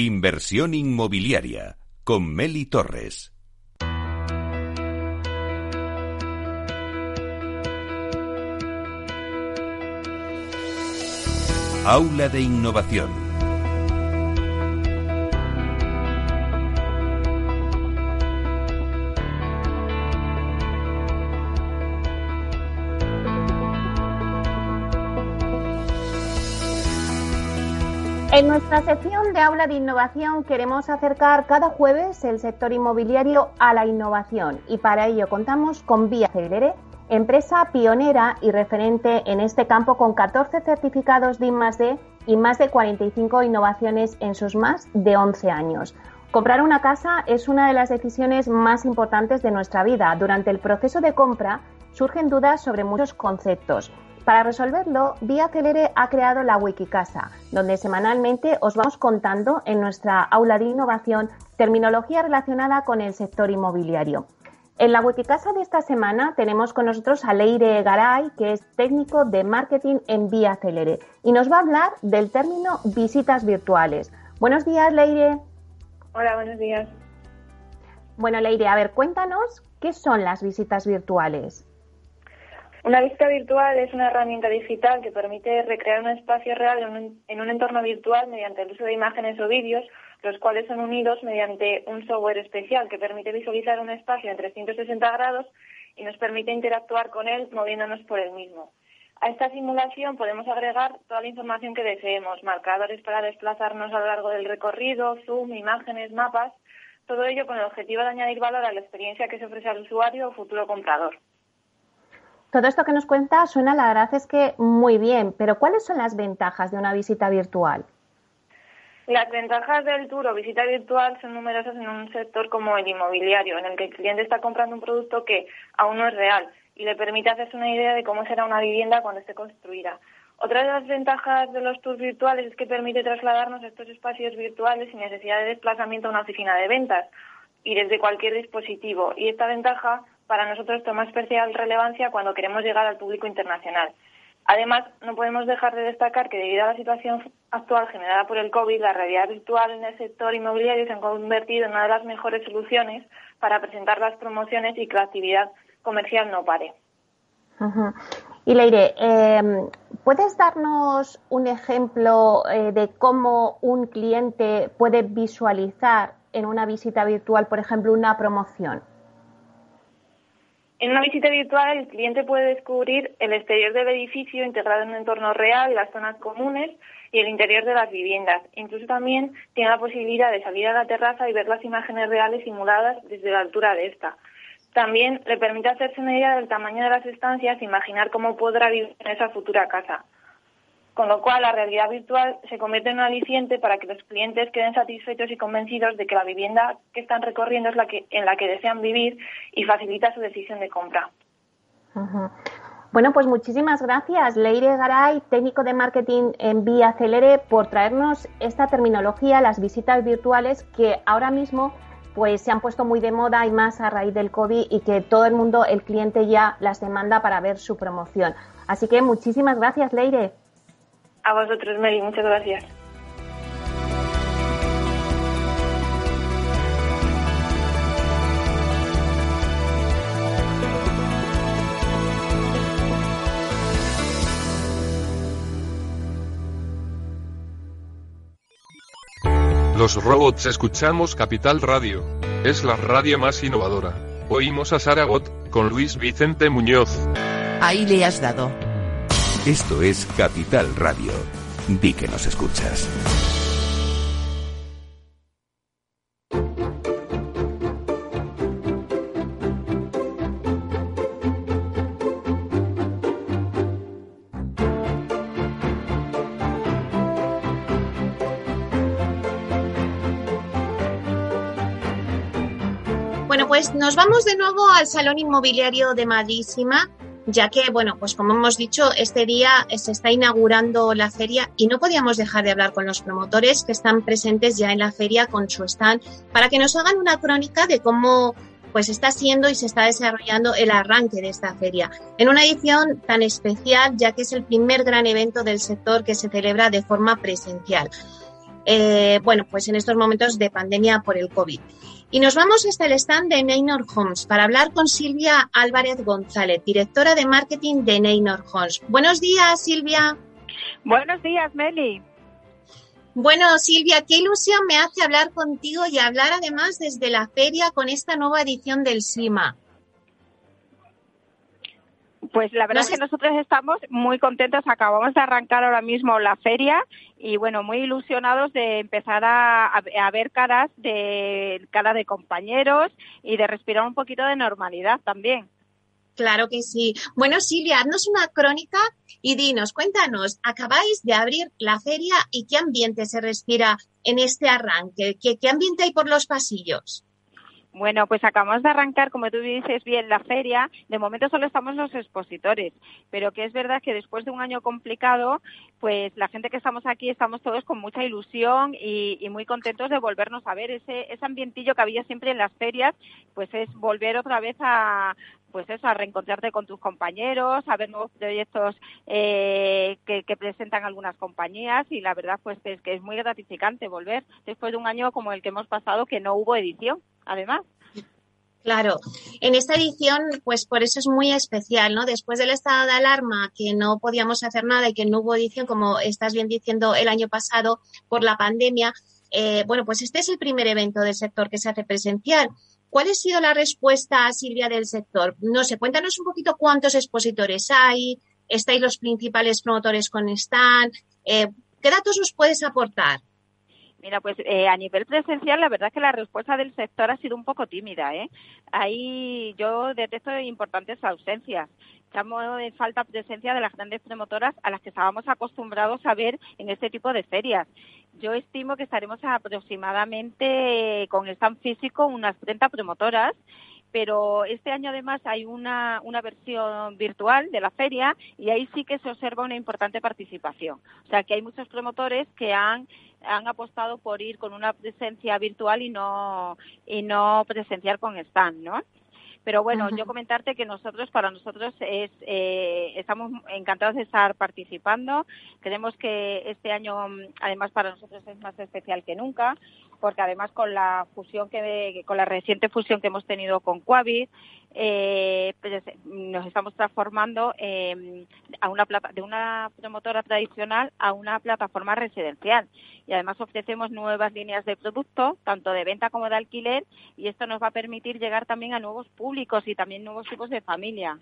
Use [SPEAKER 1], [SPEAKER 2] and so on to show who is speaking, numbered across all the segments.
[SPEAKER 1] Inversión inmobiliaria con Meli Torres. Aula de Innovación.
[SPEAKER 2] En nuestra sección de aula de innovación queremos acercar cada jueves el sector inmobiliario a la innovación y para ello contamos con Vía Celere, empresa pionera y referente en este campo con 14 certificados de I+D y más de 45 innovaciones en sus más de 11 años. Comprar una casa es una de las decisiones más importantes de nuestra vida. Durante el proceso de compra surgen dudas sobre muchos conceptos para resolverlo, Vía Celere ha creado la Wikicasa, donde semanalmente os vamos contando en nuestra aula de innovación terminología relacionada con el sector inmobiliario. En la Wikicasa de esta semana tenemos con nosotros a Leire Garay, que es técnico de marketing en Vía Celere, y nos va a hablar del término visitas virtuales. Buenos días, Leire.
[SPEAKER 3] Hola, buenos días.
[SPEAKER 2] Bueno, Leire, a ver, cuéntanos qué son las visitas virtuales.
[SPEAKER 3] Una visita virtual es una herramienta digital que permite recrear un espacio real en un, entorno virtual mediante el uso de imágenes o vídeos, los cuales son unidos mediante un software especial que permite visualizar un espacio en 360 grados y nos permite interactuar con él moviéndonos por el mismo. A esta simulación podemos agregar toda la información que deseemos, marcadores para desplazarnos a lo largo del recorrido, zoom, imágenes, mapas, todo ello con el objetivo de añadir valor a la experiencia que se ofrece al usuario o futuro comprador.
[SPEAKER 2] Todo esto que nos cuenta suena, la verdad es que muy bien, pero ¿cuáles son las ventajas de una visita virtual?
[SPEAKER 3] Las ventajas del tour o visita virtual son numerosas en un sector como el inmobiliario, en el que el cliente está comprando un producto que aún no es real y le permite hacerse una idea de cómo será una vivienda cuando esté construida. Otra de las ventajas de los tours virtuales es que permite trasladarnos a estos espacios virtuales sin necesidad de desplazamiento a una oficina de ventas y desde cualquier dispositivo. Y esta ventaja para nosotros toma especial relevancia cuando queremos llegar al público internacional. Además, no podemos dejar de destacar que debido a la situación actual generada por el COVID, la realidad virtual en el sector inmobiliario se ha convertido en una de las mejores soluciones para presentar las promociones y que la actividad comercial no pare.
[SPEAKER 2] Y Leire, eh, ¿puedes darnos un ejemplo eh, de cómo un cliente puede visualizar en una visita virtual, por ejemplo, una promoción?
[SPEAKER 3] En una visita virtual, el cliente puede descubrir el exterior del edificio integrado en un entorno real, las zonas comunes y el interior de las viviendas. Incluso también tiene la posibilidad de salir a la terraza y ver las imágenes reales simuladas desde la altura de esta. También le permite hacerse una idea del tamaño de las estancias e imaginar cómo podrá vivir en esa futura casa con lo cual la realidad virtual se convierte en un aliciente para que los clientes queden satisfechos y convencidos de que la vivienda que están recorriendo es la que, en la que desean vivir y facilita su decisión de compra.
[SPEAKER 2] Bueno, pues muchísimas gracias, Leire Garay, técnico de marketing en Vía Celere, por traernos esta terminología, las visitas virtuales que ahora mismo pues se han puesto muy de moda y más a raíz del COVID y que todo el mundo, el cliente ya las demanda para ver su promoción. Así que muchísimas gracias, Leire.
[SPEAKER 3] A vosotros, Mary, muchas gracias.
[SPEAKER 4] Los robots escuchamos Capital Radio. Es la radio más innovadora. Oímos a Saragot, con Luis Vicente Muñoz.
[SPEAKER 5] Ahí le has dado.
[SPEAKER 1] Esto es Capital Radio. Di que nos escuchas.
[SPEAKER 2] Bueno, pues nos vamos de nuevo al Salón Inmobiliario de Madrísima ya que, bueno, pues como hemos dicho, este día se está inaugurando la feria y no podíamos dejar de hablar con los promotores que están presentes ya en la feria con su stand para que nos hagan una crónica de cómo pues está siendo y se está desarrollando el arranque de esta feria, en una edición tan especial ya que es el primer gran evento del sector que se celebra de forma presencial. eh, bueno, pues en estos momentos de pandemia por el COVID. Y nos vamos hasta el stand de Neynor Homes para hablar con Silvia Álvarez González, directora de marketing de Neynor Homes. Buenos días, Silvia.
[SPEAKER 6] Buenos días, Meli.
[SPEAKER 2] Bueno, Silvia, qué ilusión me hace hablar contigo y hablar además desde la feria con esta nueva edición del SIMA.
[SPEAKER 6] Pues la verdad es que nosotros estamos muy contentos. Acabamos de arrancar ahora mismo la feria y bueno, muy ilusionados de empezar a, ver caras de cara de compañeros y de respirar un poquito de normalidad también.
[SPEAKER 2] Claro que sí. Bueno, Silvia, haznos una crónica y dinos, cuéntanos, acabáis de abrir la feria y qué ambiente se respira en este arranque, qué, qué ambiente hay por los pasillos.
[SPEAKER 6] Bueno, pues acabamos de arrancar, como tú dices bien, la feria. De momento solo estamos los expositores, pero que es verdad que después de un año complicado, pues la gente que estamos aquí estamos todos con mucha ilusión y, muy contentos de volvernos a ver. Ese, ambientillo que había siempre en las ferias, pues es volver otra vez a, pues eso, a reencontrarte con tus compañeros, a ver nuevos proyectos eh, que, que, presentan algunas compañías y la verdad pues es que es muy gratificante volver después de un año como el que hemos pasado que no hubo edición además.
[SPEAKER 2] Claro, en esta edición, pues por eso es muy especial, ¿no? Después del estado de alarma, que no podíamos hacer nada y que no hubo edición, como estás bien diciendo, el año pasado por la pandemia, eh, bueno, pues este es el primer evento del sector que se hace presencial. ¿Cuál ha sido la respuesta, Silvia, del sector? No sé, cuéntanos un poquito cuántos expositores hay, estáis los principales promotores con stand, eh, ¿qué datos nos puedes aportar?
[SPEAKER 6] Mira, pues eh, a nivel presencial, la verdad es que la respuesta del sector ha sido un poco tímida. ¿eh? Ahí yo detecto importantes ausencias. Echamos de falta presencia de las grandes promotoras a las que estábamos acostumbrados a ver en este tipo de ferias. Yo estimo que estaremos aproximadamente con el stand físico unas 30 promotoras pero este año además hay una, una versión virtual de la feria y ahí sí que se observa una importante participación. O sea que hay muchos promotores que han, han apostado por ir con una presencia virtual y no, y no presenciar con stand, ¿no? Pero bueno, yo comentarte que nosotros, para nosotros, es, eh, estamos encantados de estar participando. Creemos que este año, además, para nosotros es más especial que nunca porque además con la fusión que con la reciente fusión que hemos tenido con Quavid eh, pues, nos estamos transformando eh, a una plata, de una promotora tradicional a una plataforma residencial y además ofrecemos nuevas líneas de producto tanto de venta como de alquiler y esto nos va a permitir llegar también a nuevos públicos y también nuevos tipos de familia.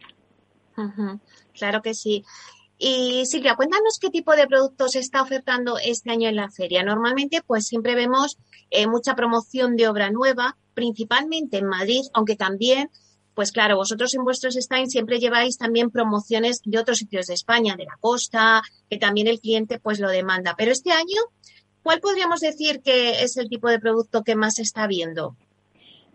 [SPEAKER 2] Claro que sí. Y Silvia, cuéntanos qué tipo de productos está ofertando este año en la feria. Normalmente, pues siempre vemos eh, mucha promoción de obra nueva, principalmente en Madrid, aunque también, pues claro, vosotros en vuestros stands siempre lleváis también promociones de otros sitios de España, de la costa, que también el cliente pues lo demanda. Pero este año, ¿cuál podríamos decir que es el tipo de producto que más se está viendo?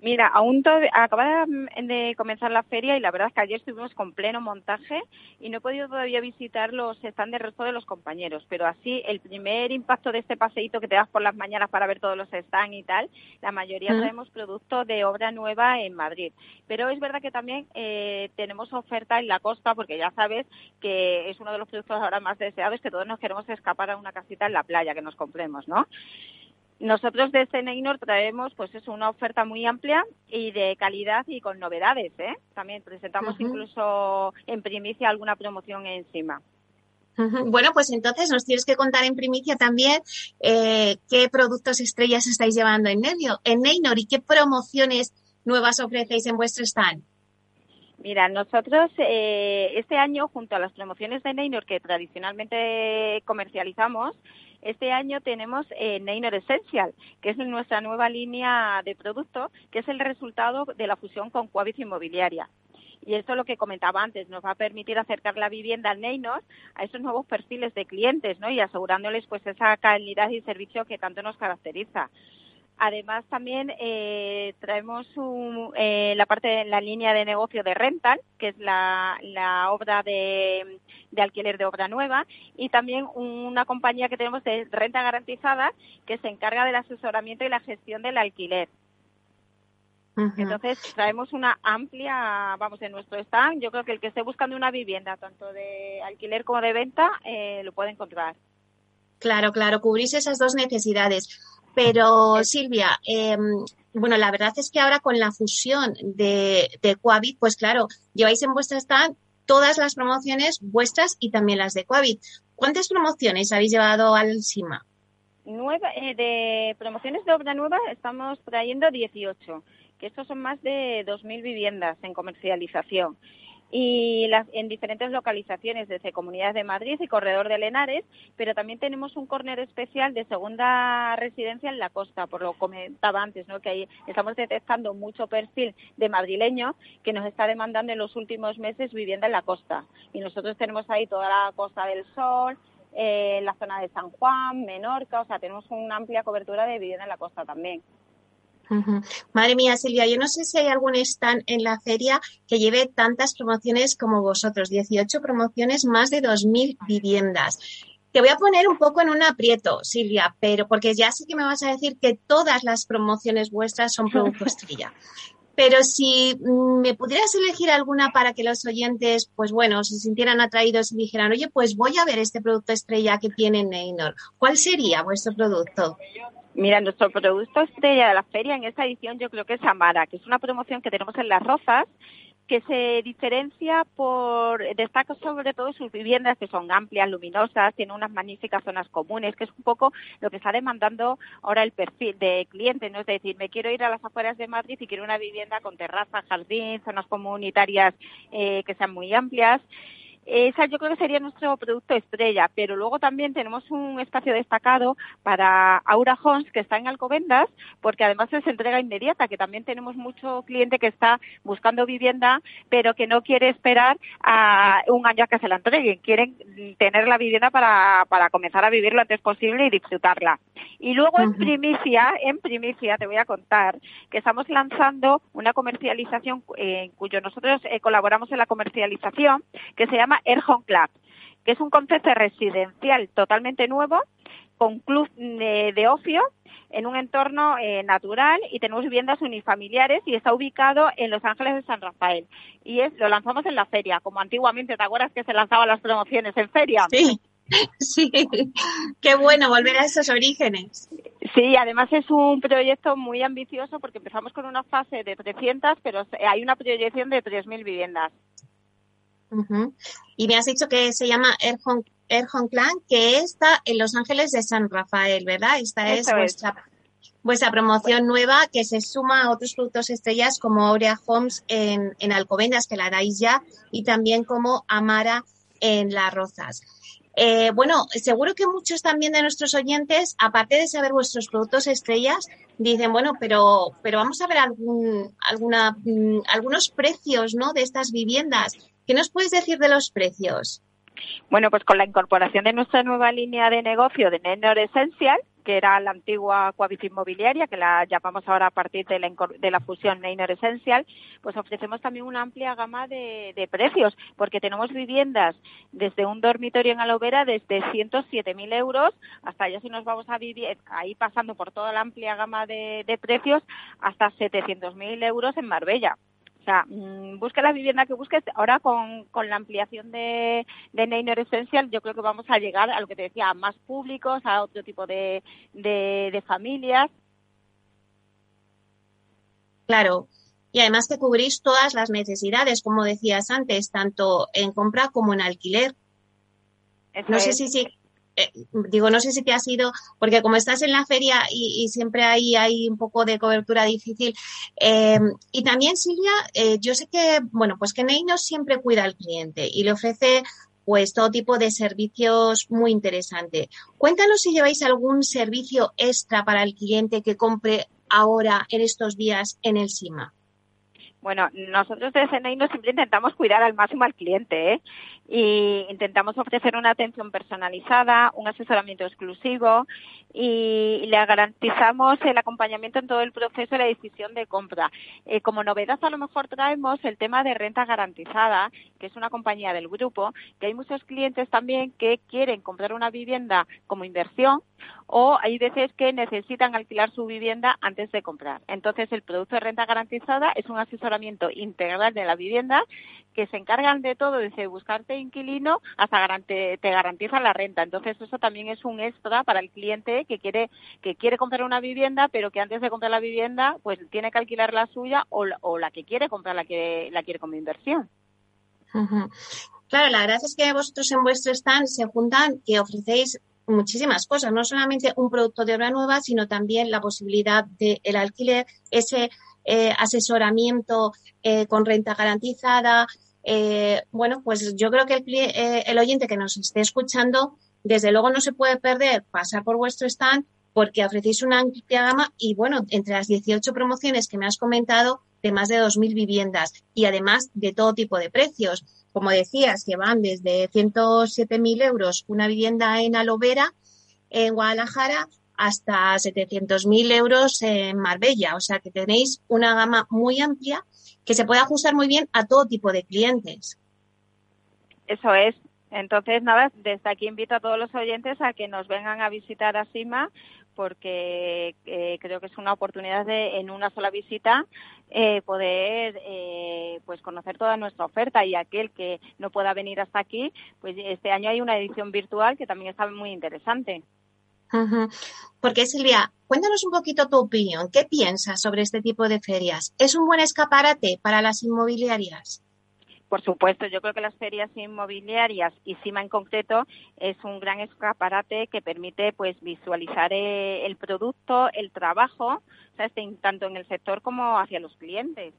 [SPEAKER 6] Mira, aún acaba de comenzar la feria y la verdad es que ayer estuvimos con pleno montaje y no he podido todavía visitar los stands del resto de los compañeros, pero así el primer impacto de este paseíto que te das por las mañanas para ver todos los stands y tal, la mayoría traemos productos de obra nueva en Madrid. Pero es verdad que también eh, tenemos oferta en la costa porque ya sabes que es uno de los productos ahora más deseados que todos nos queremos escapar a una casita en la playa que nos compremos, ¿no? Nosotros desde Neynor traemos pues es una oferta muy amplia y de calidad y con novedades. ¿eh? También presentamos incluso en primicia alguna promoción encima.
[SPEAKER 2] Bueno, pues entonces nos tienes que contar en primicia también eh, qué productos estrellas estáis llevando en, medio, en Neynor y qué promociones nuevas ofrecéis en vuestro stand.
[SPEAKER 6] Mira, nosotros eh, este año, junto a las promociones de Neynor que tradicionalmente comercializamos, este año tenemos eh, Neynor Essential, que es nuestra nueva línea de producto, que es el resultado de la fusión con Coavis Inmobiliaria. Y eso es lo que comentaba antes, nos va a permitir acercar la vivienda al a esos nuevos perfiles de clientes, ¿no? Y asegurándoles pues esa calidad y servicio que tanto nos caracteriza. Además, también eh, traemos eh, la parte de la línea de negocio de rental, que es la, obra de, alquiler de obra nueva, y también una compañía que tenemos de renta garantizada que se encarga del asesoramiento y la gestión del alquiler. Entonces, traemos una amplia, vamos, en nuestro stand. Yo creo que el que esté buscando una vivienda, tanto de alquiler como de venta, eh, lo puede encontrar.
[SPEAKER 2] Claro, claro, cubrís esas dos necesidades. Pero Silvia, eh, bueno, la verdad es que ahora con la fusión de, de Coavit, pues claro, lleváis en vuestra stand todas las promociones vuestras y también las de Coavit. ¿Cuántas promociones habéis llevado al SIMA?
[SPEAKER 6] Nueva, eh, de promociones de obra nueva estamos trayendo 18, que estos son más de 2.000 viviendas en comercialización y las, en diferentes localizaciones, desde Comunidad de Madrid y Corredor de Lenares, pero también tenemos un córner especial de segunda residencia en la costa, por lo que comentaba antes, ¿no? que ahí estamos detectando mucho perfil de madrileño que nos está demandando en los últimos meses vivienda en la costa. Y nosotros tenemos ahí toda la Costa del Sol, eh, la zona de San Juan, Menorca, o sea, tenemos una amplia cobertura de vivienda en la costa también.
[SPEAKER 2] Madre mía, Silvia, yo no sé si hay algún stand en la feria que lleve tantas promociones como vosotros, 18 promociones, más de 2.000 viviendas. Te voy a poner un poco en un aprieto, Silvia, pero porque ya sé que me vas a decir que todas las promociones vuestras son producto estrella. Pero si mm, me pudieras elegir alguna para que los oyentes, pues bueno, se sintieran atraídos y dijeran, oye, pues voy a ver este producto estrella que tiene Neynor, ¿cuál sería vuestro producto?
[SPEAKER 6] Mira, nuestro producto estrella de la feria en esta edición yo creo que es Amara, que es una promoción que tenemos en Las Rozas, que se diferencia por, destaca sobre todo sus viviendas que son amplias, luminosas, tiene unas magníficas zonas comunes, que es un poco lo que está demandando ahora el perfil de cliente, ¿no? Es decir, me quiero ir a las afueras de Madrid y quiero una vivienda con terraza, jardín, zonas comunitarias eh, que sean muy amplias. Esa yo creo que sería nuestro producto estrella, pero luego también tenemos un espacio destacado para Aura Homes que está en Alcobendas, porque además es entrega inmediata, que también tenemos mucho cliente que está buscando vivienda, pero que no quiere esperar a un año a que se la entreguen, quieren tener la vivienda para, para comenzar a vivir lo antes posible y disfrutarla. Y luego en primicia, en primicia te voy a contar que estamos lanzando una comercialización en cuyo nosotros eh, colaboramos en la comercialización que se llama Air Home Club, que es un concepto residencial totalmente nuevo con club de, ocio en un entorno eh, natural y tenemos viviendas unifamiliares y está ubicado en Los Ángeles de San Rafael. Y es, lo lanzamos en la feria, como antiguamente, ¿te acuerdas que se lanzaban las promociones en feria?
[SPEAKER 2] Sí. Sí, qué bueno volver a esos orígenes.
[SPEAKER 6] Sí, además es un proyecto muy ambicioso porque empezamos con una fase de 300, pero hay una proyección de 3.000 viviendas.
[SPEAKER 2] Y me has dicho que se llama Air Home, Clan, que está en Los Ángeles de San Rafael, ¿verdad? Esta es vuestra, vuestra promoción nueva que se suma a otros productos estrellas como Aurea Homes en, en Alcobendas, que la dais ya, y también como Amara en Las Rozas. Eh, bueno, seguro que muchos también de nuestros oyentes, aparte de saber vuestros productos estrellas, dicen, bueno, pero, pero vamos a ver algún, alguna, mm, algunos precios, ¿no? De estas viviendas. ¿Qué nos puedes decir de los precios?
[SPEAKER 6] Bueno, pues con la incorporación de nuestra nueva línea de negocio de Nenor Essential, que era la antigua Coavit Inmobiliaria, que la llamamos ahora a partir de la, de la fusión Neynor Essential, pues ofrecemos también una amplia gama de, precios, porque tenemos viviendas desde un dormitorio en Alovera desde 107.000 euros hasta ya si nos vamos a vivir ahí pasando por toda la amplia gama de precios hasta 700.000 euros en Marbella. O sea, mm, busca la vivienda que busques. Ahora con, con la ampliación de, de Neynor Essential, yo creo que vamos a llegar a lo que te decía, a más públicos, a otro tipo de, de, de familias.
[SPEAKER 2] Claro. Y además que cubrís todas las necesidades, como decías antes, tanto en compra como en alquiler. no sé si, si, eh, digo, no sé si te ha sido, porque como estás en la feria y, siempre hay, hay un poco de cobertura difícil. Eh, y también, Silvia, eh, yo sé que, bueno, pues que Neino siempre cuida al cliente y le ofrece pues todo tipo de servicios muy interesante. Cuéntanos si lleváis algún servicio extra para el cliente que compre ahora en estos días en el SIMA.
[SPEAKER 6] Bueno, nosotros desde Neino siempre intentamos cuidar al máximo al cliente, ¿eh? Y intentamos ofrecer una atención personalizada, un asesoramiento exclusivo y le garantizamos el acompañamiento en todo el proceso de la decisión de compra. Eh, como novedad a lo mejor traemos el tema de renta garantizada, que es una compañía del grupo, que hay muchos clientes también que quieren comprar una vivienda como inversión o hay veces que necesitan alquilar su vivienda antes de comprar. Entonces el producto de renta garantizada es un asesoramiento integral de la vivienda que se encargan de todo, desde buscarte inquilino hasta te, te garantiza la renta. Entonces eso también es un extra para el cliente que quiere que quiere comprar una vivienda, pero que antes de comprar la vivienda, pues tiene que alquilar la suya o, o la que quiere comprar la que la quiere como inversión.
[SPEAKER 2] Claro, la verdad es que vosotros en vuestro stand se juntan que ofrecéis muchísimas cosas, no solamente un producto de obra nueva, sino también la posibilidad del el alquiler, ese eh, asesoramiento eh, con renta garantizada. Eh, bueno, pues yo creo que el, el oyente que nos esté escuchando, desde luego no se puede perder pasar por vuestro stand porque ofrecéis una amplia gama y bueno, entre las 18 promociones que me has comentado, de más de 2.000 viviendas y además de todo tipo de precios. Como decías, que van desde 107.000 euros una vivienda en Alovera, en Guadalajara, hasta 700.000 euros en Marbella. O sea que tenéis una gama muy amplia que se puede ajustar muy bien a todo tipo de clientes.
[SPEAKER 6] Eso es. Entonces, nada, desde aquí invito a todos los oyentes a que nos vengan a visitar a Sima porque eh, creo que es una oportunidad de en una sola visita eh, poder eh, pues conocer toda nuestra oferta y aquel que no pueda venir hasta aquí pues este año hay una edición virtual que también está muy interesante
[SPEAKER 2] porque Silvia cuéntanos un poquito tu opinión. Qué piensas sobre este tipo de ferias es un buen escaparate para las inmobiliarias
[SPEAKER 6] por supuesto, yo creo que las ferias inmobiliarias y CIMA en concreto es un gran escaparate que permite pues visualizar eh, el producto, el trabajo, tanto en el sector como hacia los clientes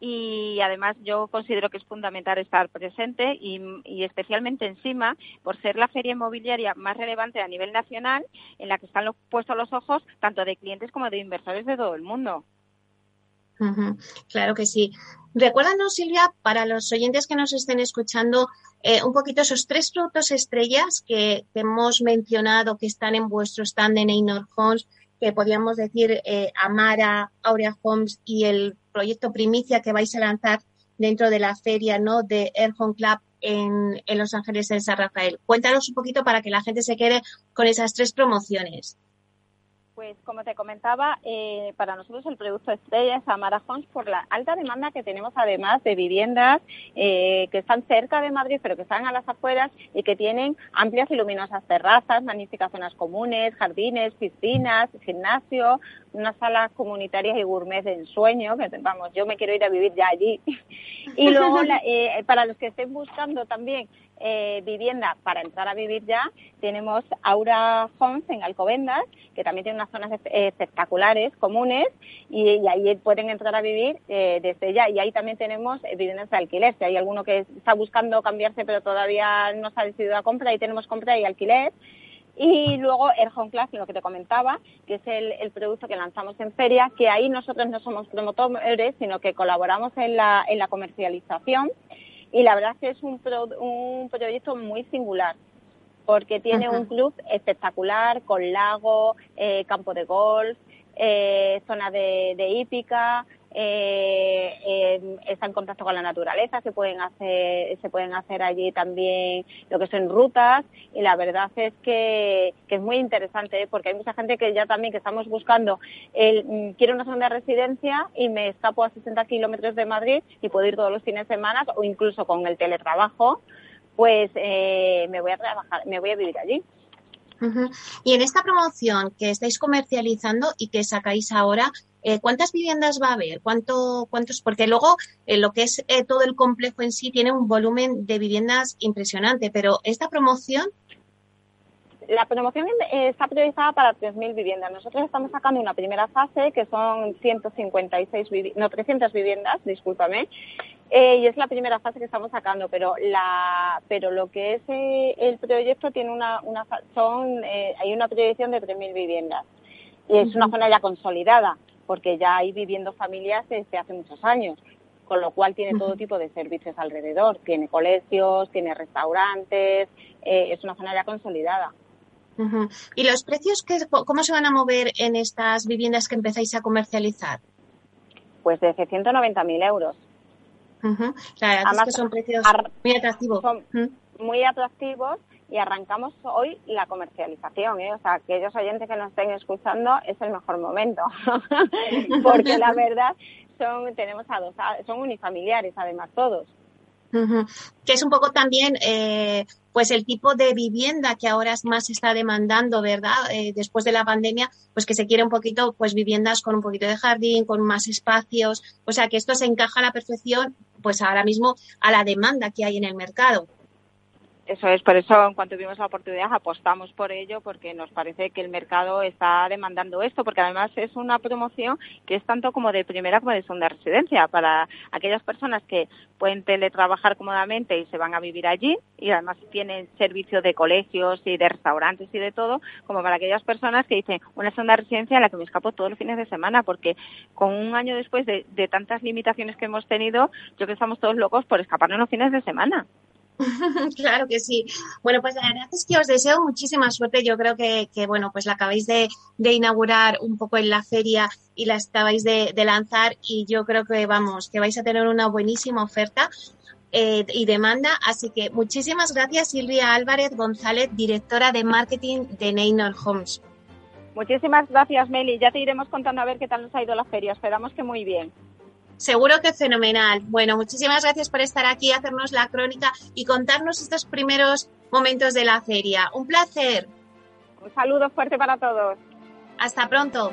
[SPEAKER 6] y además yo considero que es fundamental estar presente y, especialmente encima por ser la feria inmobiliaria más relevante a nivel nacional en la que están puestos los ojos tanto de clientes como de inversores de todo el mundo.
[SPEAKER 2] Claro que sí. Recuérdanos, Silvia, para los oyentes que nos estén escuchando, eh, un poquito esos tres productos estrellas que, hemos mencionado que están en vuestro stand en Einor que podríamos decir eh, Amara, Aurea Homes y el proyecto Primicia que vais a lanzar dentro de la feria ¿no? de Air Home Club en, en Los Ángeles en San Rafael. Cuéntanos un poquito para que la gente se quede con esas tres promociones.
[SPEAKER 6] Pues como te comentaba, eh, para nosotros el producto estrella es Amara Homes por la alta demanda que tenemos además de viviendas eh, que están cerca de Madrid pero que están a las afueras y que tienen amplias y luminosas terrazas, magníficas zonas comunes, jardines, piscinas, gimnasio, unas salas comunitarias y gourmet de ensueño, que vamos, yo me quiero ir a vivir ya allí. y luego eh, para los que estén buscando también eh, vivienda para entrar a vivir ya, tenemos Aura Homes en Alcobendas, que también tiene unas zonas espectaculares, comunes, y, ahí pueden entrar a vivir eh, desde ya. Y ahí también tenemos eh, viviendas de alquiler. Si hay alguno que está buscando cambiarse pero todavía no se ha decidido a compra, ahí tenemos compra y alquiler. Y luego el Home Class, lo que te comentaba, que es el, el, producto que lanzamos en feria, que ahí nosotros no somos promotores, sino que colaboramos en la, en la comercialización. Y la verdad es que es un, un proyecto muy singular porque tiene un club espectacular con lago, eh, campo de golf, eh, zona de, de hípica, eh, está en contacto con la naturaleza, se pueden hacer, se pueden hacer allí también lo que son rutas y la verdad es que, es muy interesante ¿eh? porque hay mucha gente que ya también que estamos buscando el mm, quiero una de residencia y me escapo a 60 kilómetros de Madrid y puedo ir todos los fines de semana o incluso con el teletrabajo pues eh, me voy a trabajar, me voy a vivir allí.
[SPEAKER 2] Y en esta promoción que estáis comercializando y que sacáis ahora, eh, ¿cuántas viviendas va a haber? ¿Cuánto, ¿Cuántos? Porque luego eh, lo que es eh, todo el complejo en sí tiene un volumen de viviendas impresionante, pero esta promoción.
[SPEAKER 6] La promoción está priorizada para 3.000 viviendas. Nosotros estamos sacando una primera fase que son 156 no 300 viviendas, discúlpame, eh, y es la primera fase que estamos sacando, pero la, pero lo que es eh, el proyecto tiene una, una son, eh, hay una proyección de 3.000 viviendas y es una zona ya consolidada, porque ya hay viviendo familias desde hace muchos años, con lo cual tiene todo tipo de servicios alrededor, tiene colegios, tiene restaurantes, es una zona ya consolidada.
[SPEAKER 2] ¿Y los precios qué, cómo se van a mover en estas viviendas que empezáis a comercializar?
[SPEAKER 6] Pues desde 190.000 euros.
[SPEAKER 2] Además, que son precios muy atractivos.
[SPEAKER 6] Son muy atractivos y arrancamos hoy la comercialización, ¿eh? o sea, aquellos oyentes que nos estén escuchando es el mejor momento, porque la verdad son tenemos a dos, son unifamiliares además todos.
[SPEAKER 2] Que es un poco también eh, pues el tipo de vivienda que ahora más se está demandando, ¿verdad? Eh, después de la pandemia, pues que se quiere un poquito, pues viviendas con un poquito de jardín, con más espacios. O sea que esto se encaja a la perfección, pues ahora mismo a la demanda que hay en el mercado.
[SPEAKER 6] Eso es, por eso en cuanto vimos la oportunidad apostamos por ello porque nos parece que el mercado está demandando esto porque además es una promoción que es tanto como de primera como de segunda residencia para aquellas personas que pueden teletrabajar cómodamente y se van a vivir allí y además tienen servicio de colegios y de restaurantes y de todo como para aquellas personas que dicen una segunda residencia a la que me escapo todos los fines de semana porque con un año después de, de tantas limitaciones que hemos tenido yo que estamos todos locos por escaparnos los fines de semana.
[SPEAKER 2] claro que sí. Bueno, pues la verdad es que os deseo muchísima suerte. Yo creo que, bueno, pues la acabáis de, inaugurar un poco en la feria y la estabais de, lanzar y yo creo que, vamos, que vais a tener una buenísima oferta. Eh, y demanda. Así que muchísimas gracias Silvia Álvarez González, directora de marketing de Neynor Homes.
[SPEAKER 6] Muchísimas gracias Meli. Ya te iremos contando a ver qué tal nos ha ido la feria. Esperamos que muy bien.
[SPEAKER 2] Seguro que fenomenal. Bueno, muchísimas gracias por estar aquí, hacernos la crónica y contarnos estos primeros momentos de la feria. Un placer.
[SPEAKER 6] Un saludo fuerte para todos.
[SPEAKER 2] Hasta pronto.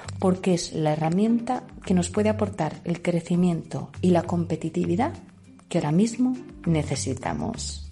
[SPEAKER 7] porque es la herramienta que nos puede aportar el crecimiento y la competitividad que ahora mismo necesitamos.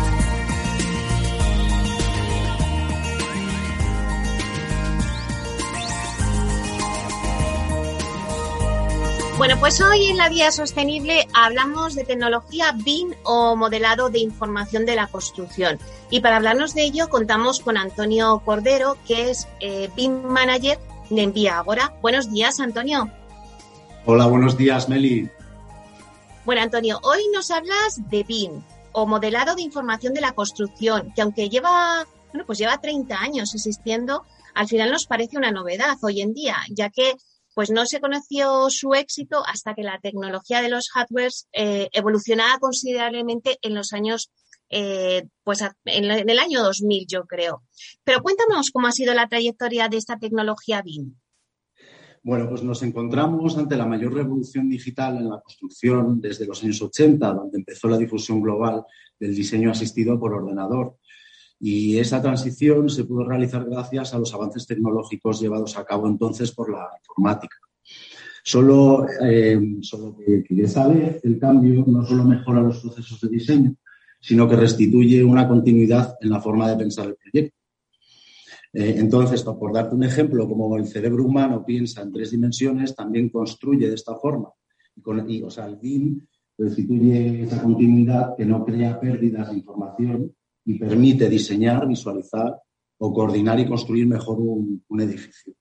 [SPEAKER 2] Bueno, pues hoy en la Vía Sostenible hablamos de tecnología BIM o modelado de información de la construcción. Y para hablarnos de ello contamos con Antonio Cordero, que es eh, BIM Manager de Envía Agora. Buenos días, Antonio.
[SPEAKER 8] Hola, buenos días, Meli.
[SPEAKER 2] Bueno, Antonio, hoy nos hablas de BIM o modelado de información de la construcción, que aunque lleva, bueno, pues lleva 30 años existiendo, al final nos parece una novedad hoy en día, ya que pues no se conoció su éxito hasta que la tecnología de los hardwares eh, evolucionaba considerablemente en los años, eh, pues en, el año 2000, yo creo. Pero cuéntanos cómo ha sido la trayectoria de esta tecnología BIM.
[SPEAKER 8] Bueno, pues nos encontramos ante la mayor revolución digital en la construcción desde los años 80, donde empezó la difusión global del diseño asistido por ordenador. Y esa transición se pudo realizar gracias a los avances tecnológicos llevados a cabo entonces por la informática. Solo, eh, solo que, ya sabe, el cambio no solo mejora los procesos de diseño, sino que restituye una continuidad en la forma de pensar el proyecto. Eh, entonces, por darte un ejemplo, como el cerebro humano piensa en tres dimensiones, también construye de esta forma. Y, o sea, el BIM restituye esa continuidad que no crea pérdidas de información y permite diseñar, visualizar o coordinar y construir mejor un, edificio.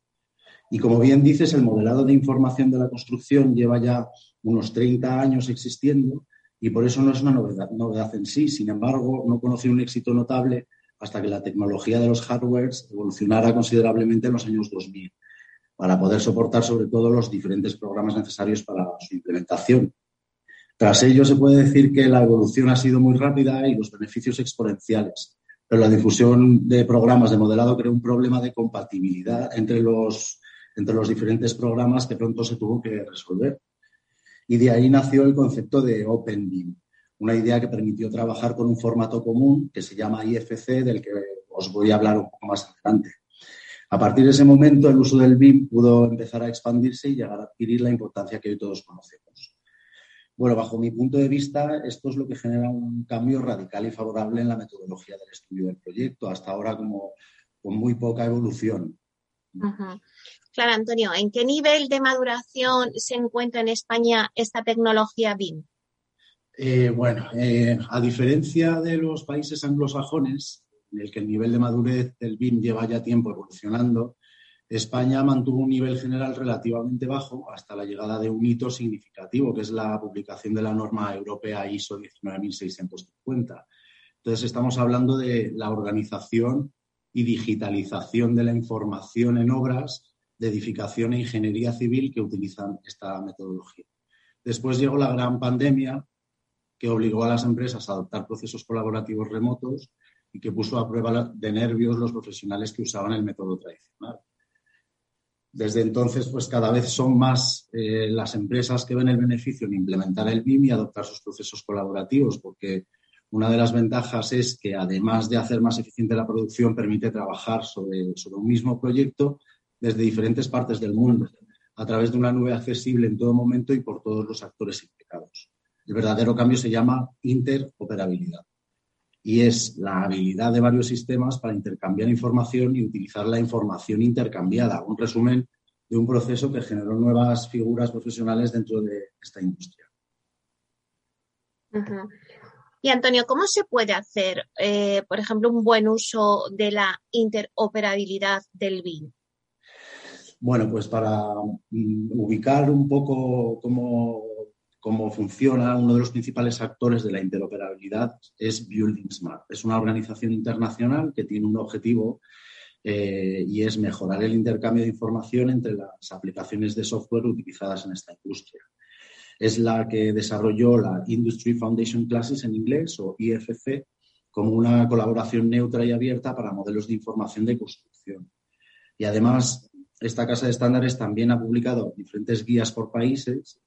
[SPEAKER 8] Y como bien dices, el modelado de información de la construcción lleva ya unos 30 años existiendo y por eso no es una novedad, novedad en sí. Sin embargo, no conoció un éxito notable hasta que la tecnología de los hardwares evolucionara considerablemente en los años 2000 para poder soportar sobre todo los diferentes programas necesarios para su implementación. Tras ello, se puede decir que la evolución ha sido muy rápida y los beneficios exponenciales, pero la difusión de programas de modelado creó un problema de compatibilidad entre los, entre los diferentes programas que pronto se tuvo que resolver. Y de ahí nació el concepto de OpenBIM, una idea que permitió trabajar con un formato común que se llama IFC, del que os voy a hablar un poco más adelante. A partir de ese momento, el uso del BIM pudo empezar a expandirse y llegar a adquirir la importancia que hoy todos conocemos. Bueno, bajo mi punto de vista, esto es lo que genera un cambio radical y favorable en la metodología del estudio del proyecto, hasta ahora como con muy poca evolución.
[SPEAKER 2] Claro, Antonio, ¿en qué nivel de maduración se encuentra en España esta tecnología BIM?
[SPEAKER 8] Eh, bueno, eh, a diferencia de los países anglosajones, en el que el nivel de madurez del BIM lleva ya tiempo evolucionando, España mantuvo un nivel general relativamente bajo hasta la llegada de un hito significativo, que es la publicación de la norma europea ISO 19650. Entonces, estamos hablando de la organización y digitalización de la información en obras de edificación e ingeniería civil que utilizan esta metodología. Después llegó la gran pandemia que obligó a las empresas a adoptar procesos colaborativos remotos y que puso a prueba de nervios los profesionales que usaban el método tradicional. Desde entonces, pues cada vez son más eh, las empresas que ven el beneficio en implementar el BIM y adoptar sus procesos colaborativos, porque una de las ventajas es que además de hacer más eficiente la producción, permite trabajar sobre, sobre un mismo proyecto desde diferentes partes del mundo, a través de una nube accesible en todo momento y por todos los actores implicados. El verdadero cambio se llama interoperabilidad y es la habilidad de varios sistemas para intercambiar información y utilizar la información intercambiada, un resumen de un proceso que generó nuevas figuras profesionales dentro de esta industria.
[SPEAKER 2] Y Antonio, ¿cómo se puede hacer, eh, por ejemplo, un buen uso de la interoperabilidad del BIM?
[SPEAKER 8] Bueno, pues para mm, ubicar un poco cómo cómo funciona, uno de los principales actores de la interoperabilidad es Building Smart. Es una organización internacional que tiene un objetivo eh, y es mejorar el intercambio de información entre las aplicaciones de software utilizadas en esta industria. Es la que desarrolló la Industry Foundation Classes en inglés o IFC como una colaboración neutra y abierta para modelos de información de construcción. Y además, esta casa de estándares también ha publicado diferentes guías por países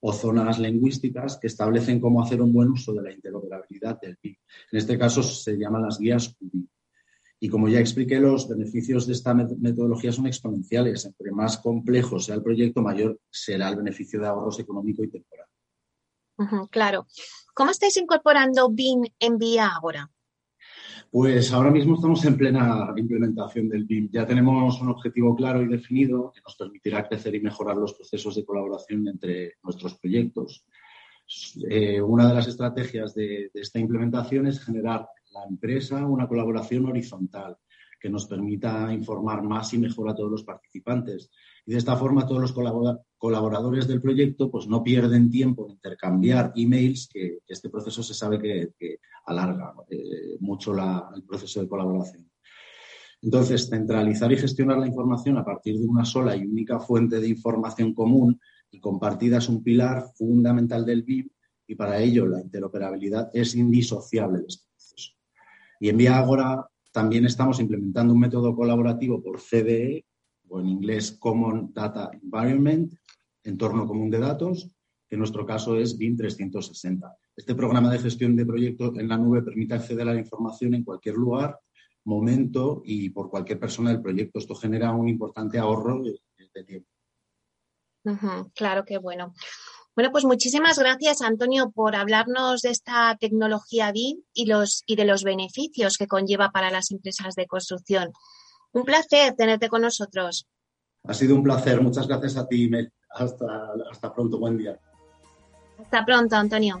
[SPEAKER 8] o zonas lingüísticas que establecen cómo hacer un buen uso de la interoperabilidad del BIM. En este caso se llaman las guías QBIM. Y como ya expliqué, los beneficios de esta metodología son exponenciales. Entre más complejo sea el proyecto, mayor será el beneficio de ahorros económico y temporal.
[SPEAKER 2] claro. ¿Cómo estáis incorporando BIM en Vía ahora?
[SPEAKER 8] Pues ahora mismo estamos en plena implementación del BIM. Ya tenemos un objetivo claro y definido que nos permitirá crecer y mejorar los procesos de colaboración entre nuestros proyectos. Eh, una de las estrategias de, esta implementación es generar la empresa una colaboración horizontal que nos permita informar más y mejor a todos los participantes. Y de esta forma todos los colaboradores del proyecto pues, no pierden tiempo en intercambiar emails, que, este proceso se sabe que, alarga eh, mucho el proceso de colaboración. Entonces, centralizar y gestionar la información a partir de una sola y única fuente de información común y compartida es un pilar fundamental del BIM y para ello la interoperabilidad es indisociable de este proceso. Y en Vía Agora también estamos implementando un método colaborativo por CDE, o en inglés Common Data Environment, entorno común de datos, que en nuestro caso es BIM 360. Este programa de gestión de proyectos en la nube permite acceder a la información en cualquier lugar, momento y por cualquier persona del proyecto. Esto genera un importante ahorro de, tiempo.
[SPEAKER 2] claro que bueno. Bueno, pues muchísimas gracias, Antonio, por hablarnos de esta tecnología BIM y, los, y de los beneficios que conlleva para las empresas de construcción. Un placer tenerte con nosotros.
[SPEAKER 8] Ha sido un placer. Muchas gracias a ti, Mel. Hasta, hasta pronto. Buen día.
[SPEAKER 2] Hasta pronto, Antonio.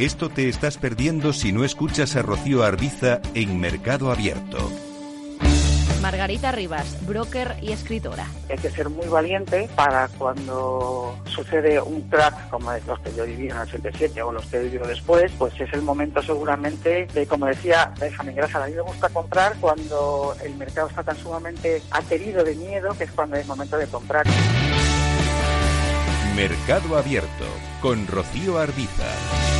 [SPEAKER 1] Esto te estás perdiendo si no escuchas a Rocío Arbiza en Mercado Abierto.
[SPEAKER 9] Margarita Rivas, broker y escritora.
[SPEAKER 10] Hay que ser muy valiente para cuando sucede un crack como los que yo viví en el 87 o los que he vivido después, pues es el momento seguramente de, como decía déjame Grasa, a mí me gusta comprar cuando el mercado está tan sumamente aterido de miedo que es cuando es momento de comprar.
[SPEAKER 1] Mercado Abierto con Rocío Arbiza.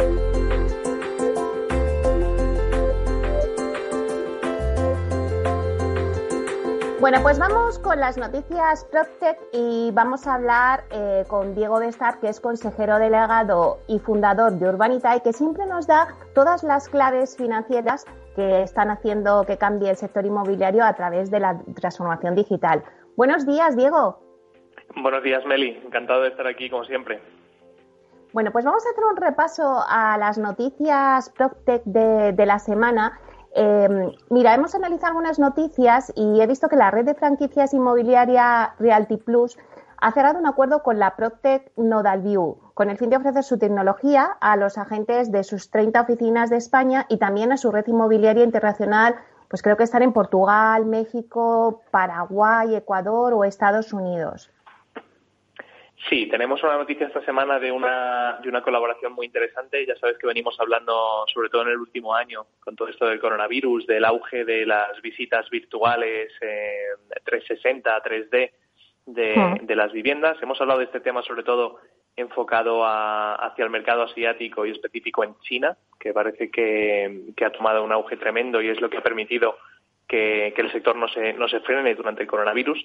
[SPEAKER 2] Bueno, pues vamos con las noticias PropTech y vamos a hablar eh, con Diego Bestar, que es consejero delegado y fundador de Urbanita y que siempre nos da todas las claves financieras que están haciendo que cambie el sector inmobiliario a través de la transformación digital. Buenos días, Diego.
[SPEAKER 11] Buenos días, Meli. Encantado de estar aquí, como siempre.
[SPEAKER 2] Bueno, pues vamos a hacer un repaso a las noticias PropTech de, de la semana Em, mira, hemos analizado algunas noticias y he visto que la red de franquicias inmobiliaria Realty Plus ha cerrado un acuerdo con la Proctec Nodalview con el fin de ofrecer su tecnología a los agentes de sus 30 oficinas de España y también a su red inmobiliaria internacional, pues creo que están en Portugal, México, Paraguay, Ecuador o Estados Unidos.
[SPEAKER 11] Sí, tenemos una noticia esta semana de una, de una colaboración muy interesante. Ya sabes que venimos hablando, sobre todo en el último año, con todo esto del coronavirus, del auge de las visitas virtuales eh, 360, 3D de, de, las viviendas. Hemos hablado de este tema sobre todo enfocado a, hacia el mercado asiático y específico en China, que parece que, que, ha tomado un auge tremendo y es lo que ha permitido que, que el sector no se, no se frene durante el coronavirus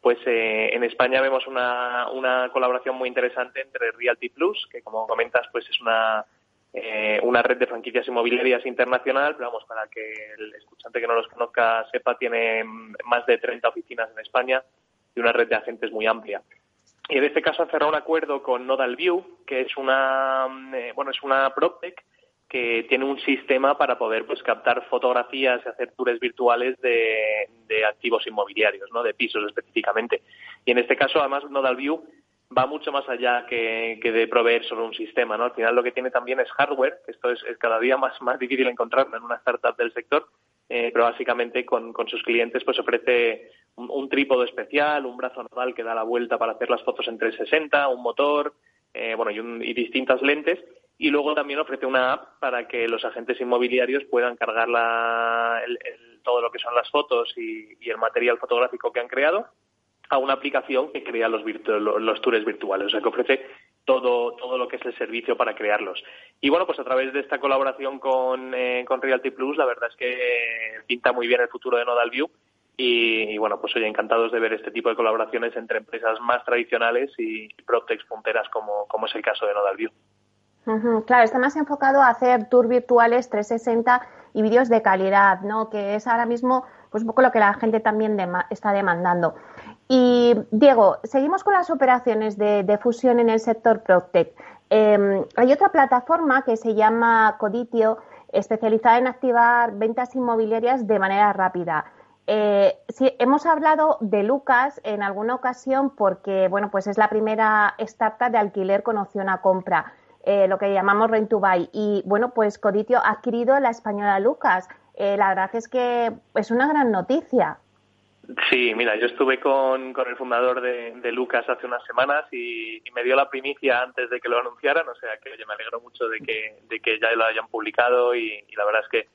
[SPEAKER 11] pues eh, en España vemos una, una colaboración muy interesante entre Realty Plus, que como comentas, pues es una, eh, una red de franquicias inmobiliarias internacional, pero vamos, para que el escuchante que no los conozca sepa, tiene más de 30 oficinas en España y una red de agentes muy amplia. Y en este caso han cerrado un acuerdo con Nodal View, que es una, eh, bueno, es una PropTech que tiene un sistema para poder pues captar fotografías y hacer tours virtuales de, de activos inmobiliarios, ¿no? de pisos específicamente. Y en este caso, además, Nodal View va mucho más allá que, que, de proveer solo un sistema, ¿no? Al final lo que tiene también es hardware, que esto es, es cada día más, más difícil encontrarlo en una startup del sector, eh, pero básicamente con, con, sus clientes pues ofrece un, un, trípode especial, un brazo nodal que da la vuelta para hacer las fotos en 360, un motor, eh, bueno, y, un, y distintas lentes y luego también ofrece una app para que los agentes inmobiliarios puedan cargar la, el, todo lo que son las fotos y, el material fotográfico que han creado a una aplicación que crea los, los tours virtuales, o sea que ofrece todo, todo lo que es el servicio para crearlos. Y bueno, pues a través de esta colaboración con, eh, con Realty Plus, la verdad es que pinta muy bien el futuro de Nodal View y, bueno, pues oye, encantados de ver este tipo de colaboraciones entre empresas más tradicionales y Proptex punteras como, como es el caso de Nodal View.
[SPEAKER 2] Claro, está más enfocado a hacer tours virtuales 360 y vídeos de calidad, ¿no? Que es ahora mismo pues un poco lo que la gente también está demandando. Y Diego, seguimos con las operaciones de, fusión en el sector PropTech. Eh, hay otra plataforma que se llama Coditio, especializada en activar ventas inmobiliarias de manera rápida. Eh, hemos hablado de Lucas en alguna ocasión porque, bueno, pues es la primera startup de alquiler con opción a compra eh, lo que llamamos Rent. Y bueno, pues Coditio ha adquirido la española Lucas. Eh, la verdad es que es una gran noticia.
[SPEAKER 11] Sí, mira, yo estuve con, con el fundador de, de, Lucas hace unas semanas y, me dio la primicia antes de que lo anunciaran, o sea que oye, me alegro mucho de que, de que ya lo hayan publicado y, y la verdad es que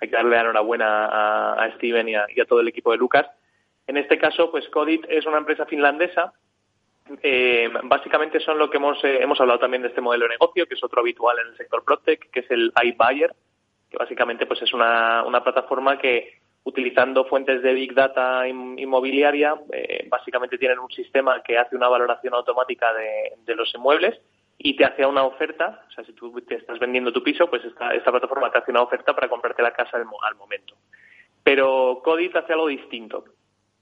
[SPEAKER 11] hay que darle enhorabuena a, a Steven y a, y a, todo el equipo de Lucas. En este caso, pues Codit es una empresa finlandesa eh, básicamente son lo que hemos, eh, hemos hablado también de este modelo de negocio, que es otro habitual en el sector PropTech, que es el iBuyer, que básicamente pues es una, una plataforma que utilizando fuentes de Big Data inmobiliaria, eh, básicamente tienen un sistema que hace una valoración automática de, de, los inmuebles y te hace una oferta, o sea, si tú te estás vendiendo tu piso, pues esta, esta plataforma te hace una oferta para comprarte la casa al, al momento. Pero Codit hace algo distinto.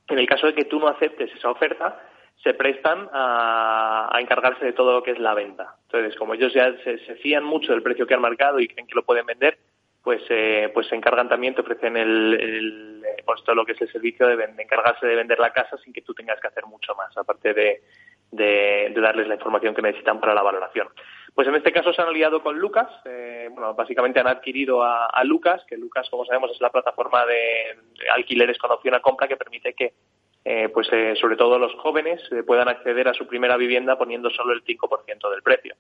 [SPEAKER 11] En el caso de que tú no aceptes esa oferta, se prestan a, encargarse de todo lo que es la venta. Entonces, como ellos ya se, se fían mucho del precio que han marcado y creen que lo pueden vender, pues eh, pues se encargan también, te ofrecen el, el todo lo que es el servicio de, encargarse de vender la casa sin que tú tengas que hacer mucho más, aparte de, de, de darles la información que necesitan para la valoración. Pues en este caso se han aliado con Lucas, eh, bueno, básicamente han adquirido a, a, Lucas, que Lucas, como sabemos, es la plataforma de alquileres con opción a compra que permite que eh, pues eh, sobre todo los jóvenes eh, puedan acceder a su primera vivienda poniendo solo el 5% del precio.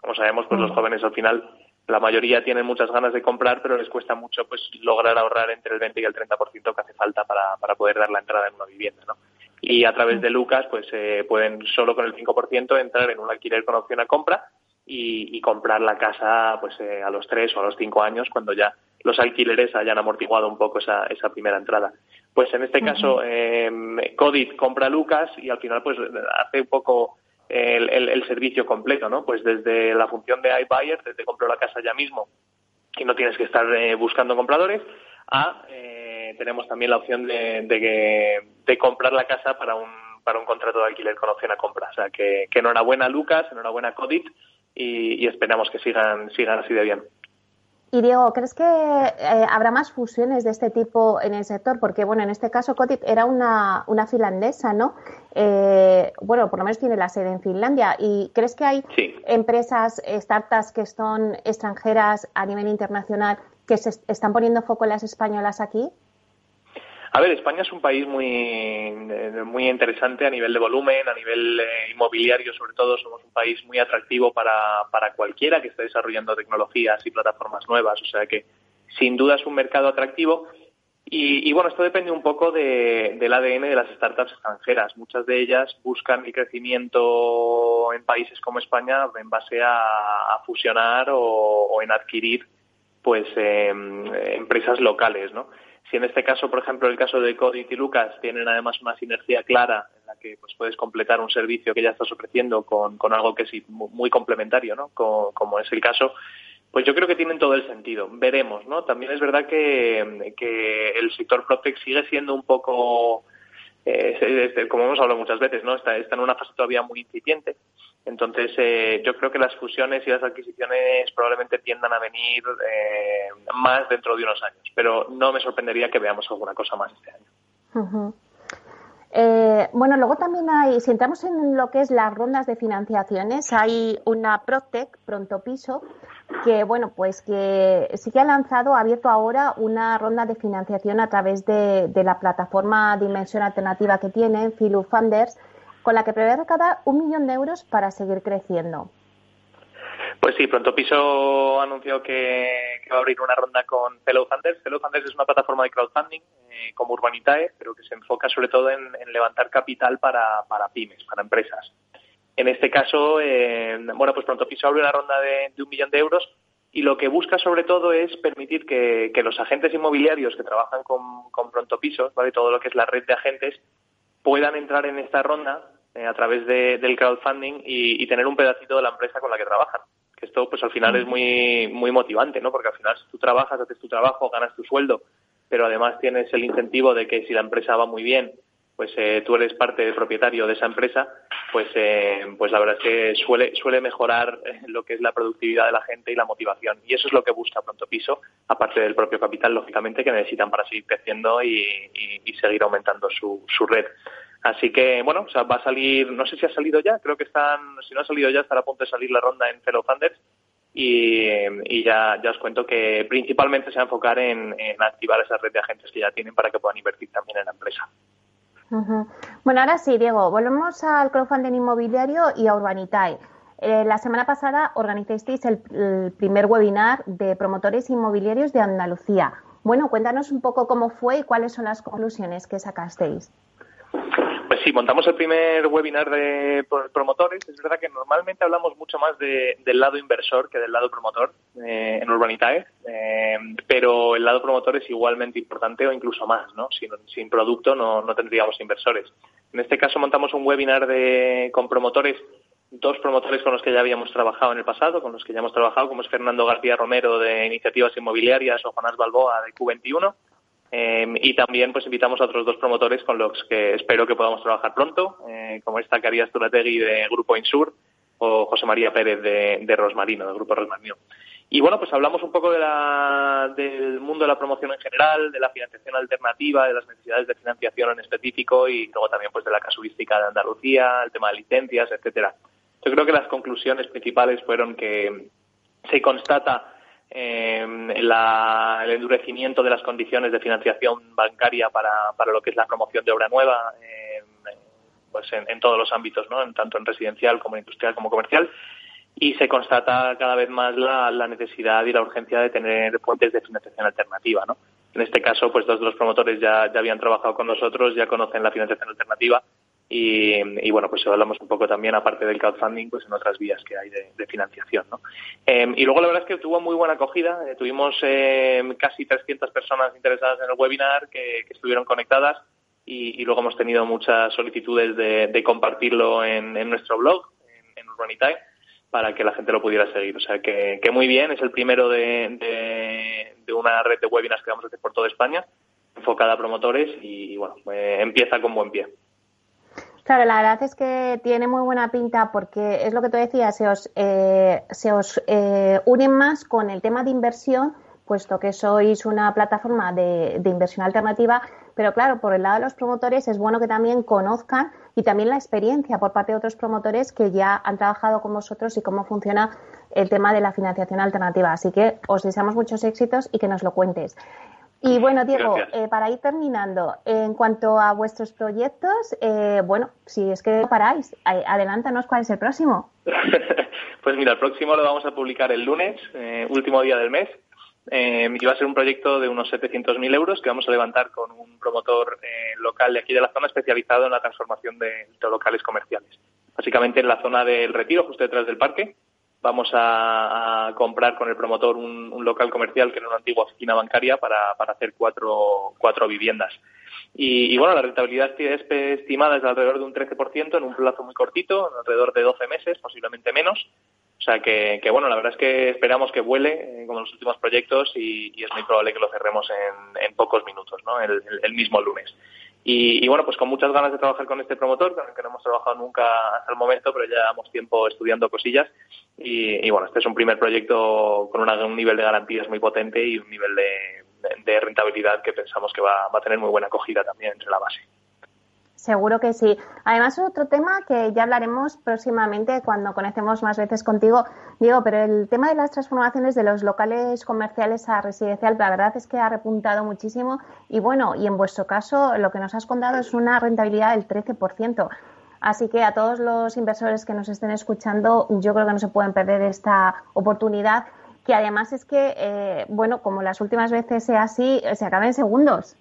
[SPEAKER 11] Como sabemos, pues los jóvenes al final, la mayoría tienen muchas ganas de comprar, pero les cuesta mucho pues lograr ahorrar entre el 20 y el 30% que hace falta para, para poder dar la entrada en una vivienda, ¿no? Y a través de Lucas, pues eh, pueden solo con el 5% entrar en un alquiler con opción a compra y, y comprar la casa pues eh, a los tres o a los cinco años cuando ya los alquileres hayan amortiguado un poco esa, esa primera entrada. Pues en este caso, eh, Codit compra a Lucas y al final pues hace un poco el, el, servicio completo, ¿no? Pues desde la función de iBuyer, desde compro la casa ya mismo y no tienes que estar eh, buscando compradores, a eh, tenemos también la opción de, de, de, comprar la casa para un, para un contrato de alquiler con opción a compra. O sea que, que enhorabuena Lucas, enhorabuena Codit y, y esperamos que sigan, sigan así de bien.
[SPEAKER 2] Y Diego, ¿crees que eh, habrá más fusiones de este tipo en el sector? Porque, bueno, en este caso Cotit era una, una finlandesa, ¿no? Eh, bueno, por lo menos tiene la sede en Finlandia. ¿Y crees que hay empresas, startups que son extranjeras a nivel internacional que se están poniendo foco en las españolas aquí?
[SPEAKER 11] A ver, España es un país muy, eh, muy interesante a nivel de volumen, a nivel eh, inmobiliario sobre todo. Somos un país muy atractivo para, para cualquiera que esté desarrollando tecnologías y plataformas nuevas. O sea que sin duda es un mercado atractivo. Y, y bueno, esto depende un poco de, del ADN de las startups extranjeras. Muchas de ellas buscan el crecimiento en países como España en base a, a fusionar o, o, en adquirir pues eh, empresas locales, ¿no? Si en este caso, por ejemplo, el caso de Codit y Lucas tienen además una sinergia clara en la que pues, puedes completar un servicio que ya estás ofreciendo con, con algo que es muy complementario, ¿no? Como, como, es el caso, pues yo creo que tienen todo el sentido. Veremos, ¿no? También es verdad que, que el sector Protec sigue siendo un poco, eh, como hemos hablado muchas veces, ¿no? Está, en una fase todavía muy incipiente. Entonces, eh, yo creo que las fusiones y las adquisiciones probablemente tiendan a venir eh, más dentro de unos años, pero no me sorprendería que veamos alguna cosa más este año.
[SPEAKER 2] eh, bueno, luego también hay, si entramos en lo que es las rondas de financiaciones, hay una Protec, Pronto Piso, que bueno, pues que sí que ha lanzado, ha abierto ahora una ronda de financiación a través de, de la plataforma Dimensión Alternativa que tiene, Filu Funders, con la que prevé recaudar un millón de euros para seguir creciendo.
[SPEAKER 11] Pues sí, Pronto Piso anunció que, que va a abrir una ronda con Fellow Funders. Fellow Funders es una plataforma de crowdfunding eh, como Urbanitae, pero que se enfoca sobre todo en, en levantar capital para, para, pymes, para empresas. En este caso, eh, bueno, pues Pronto Piso abre una ronda de, un millón de euros y lo que busca sobre todo es permitir que, que los agentes inmobiliarios que trabajan con, con Pronto Piso, ¿vale? todo lo que es la red de agentes, puedan entrar en esta ronda eh, a través de, del crowdfunding y, y, tener un pedacito de la empresa con la que trabajan. Que esto, pues al final es muy, muy motivante, ¿no? Porque al final, si tú trabajas, haces tu trabajo, ganas tu sueldo, pero además tienes el incentivo de que si la empresa va muy bien, pues eh, tú eres parte del propietario de esa empresa, pues, eh, pues la verdad es que suele, suele mejorar lo que es la productividad de la gente y la motivación. Y eso es lo que busca Pronto Piso, aparte del propio capital, lógicamente, que necesitan para seguir creciendo y seguir aumentando su, su red. Así que, bueno, o sea, va a salir, no sé si ha salido ya, creo que están, si no ha salido ya, estará a punto de salir la ronda en Fellow Funders y, y ya, ya os cuento que principalmente se va a enfocar en, en, activar esa red de agentes que ya tienen para que puedan invertir también en la empresa.
[SPEAKER 2] Uh. Bueno, ahora sí, Diego, volvemos al crowdfunding inmobiliario y a Urbanitae. Eh, la semana pasada organizasteis el primer webinar de promotores inmobiliarios de Andalucía. Bueno, cuéntanos un poco cómo fue y cuáles son las conclusiones que sacasteis.
[SPEAKER 11] Sí, montamos el primer webinar de promotores. Es verdad que normalmente hablamos mucho más de, del lado inversor que del lado promotor eh, en Urbanitae, eh, pero el lado promotor es igualmente importante o incluso más, ¿no? Sin, sin producto no, no, tendríamos inversores. En este caso montamos un webinar de, con promotores, dos promotores con los que ya habíamos trabajado en el pasado, con los que ya hemos trabajado, como es Fernando García Romero de Iniciativas Inmobiliarias o Jonás Balboa de Q21 eh, y también pues invitamos a otros dos promotores con los que espero que podamos trabajar pronto, eh, como esta Carías Turategui de Grupo Insur o José María Pérez de, de Rosmarino, del Grupo Rosmarino. Y bueno, pues hablamos un poco de la, del mundo de la promoción en general, de la financiación alternativa, de las necesidades de financiación en específico y luego también pues de la casuística de Andalucía, el tema de licencias, etcétera. Yo creo que las conclusiones principales fueron que se constata eh, la, el endurecimiento de las condiciones de financiación bancaria para, para lo que es la promoción de obra nueva, eh, pues en, en, todos los ámbitos, ¿no? En, tanto en residencial como en industrial como comercial. Y se constata cada vez más la, la necesidad y la urgencia de tener fuentes de financiación alternativa, ¿no? En este caso, pues dos de los promotores ya, ya habían trabajado con nosotros, ya conocen la financiación alternativa y, bueno, pues hablamos un poco también, aparte del crowdfunding, pues en otras vías que hay de, financiación, ¿no? Em, y luego la verdad es que tuvo muy buena acogida, eh, tuvimos em, casi 300 personas interesadas en el webinar que, estuvieron conectadas y, luego hemos tenido muchas solicitudes de, compartirlo en, nuestro blog, en, en Urbanitae, para que la gente lo pudiera seguir. O sea que, muy bien, es el primero de, una red de webinars que vamos a hacer por toda España, enfocada a promotores y, bueno, eh, empieza con buen pie.
[SPEAKER 2] Claro, la verdad es que tiene muy buena pinta porque es lo que tú decías, se os, eh, se os eh, unen más con el tema de inversión, puesto que sois una plataforma de, de, inversión alternativa, pero claro, por el lado de los promotores es bueno que también conozcan y también la experiencia por parte de otros promotores que ya han trabajado con vosotros y cómo funciona el tema de la financiación alternativa. Así que os deseamos muchos éxitos y que nos lo cuentes. Y bueno, Diego, eh, para ir terminando, en cuanto a vuestros proyectos, eh, bueno, si es que paráis, adelántanos cuál es el próximo.
[SPEAKER 11] pues mira, el próximo lo vamos a publicar el lunes, eh, último día del mes, y va a ser un proyecto de unos 700.000 euros que vamos a levantar con un promotor local de aquí de la zona especializado en la transformación de locales comerciales. Básicamente en la zona del Retiro, justo detrás del parque, vamos a, comprar con el promotor un, local comercial que era una antigua oficina bancaria para, para hacer cuatro, cuatro viviendas. Y, bueno, la rentabilidad estimada es de alrededor de un 13% en un plazo muy cortito, alrededor de 12 meses, posiblemente menos. O sea que, bueno, la verdad es que esperamos que vuele eh, como los últimos proyectos y, es muy probable que lo cerremos en, pocos minutos, ¿no? el mismo lunes. Y, bueno, pues con muchas ganas de trabajar con este promotor, con el que no hemos trabajado nunca hasta el momento, pero ya llevamos tiempo estudiando cosillas. Y, bueno, este es un primer proyecto con un nivel de garantías muy potente y un nivel de, rentabilidad que pensamos que va, va a tener muy buena acogida también entre la base.
[SPEAKER 2] Seguro que sí. Además, otro tema que ya hablaremos próximamente cuando conecemos más veces contigo, Diego, pero el tema de las transformaciones de los locales comerciales a residencial, la verdad es que ha repuntado muchísimo y bueno, y en vuestro caso lo que nos has contado es una rentabilidad del 13%. Así que a todos los inversores que nos estén escuchando, yo creo que no se pueden perder esta oportunidad, que además es que, eh, bueno, como las últimas veces sea así, se acaba en segundos.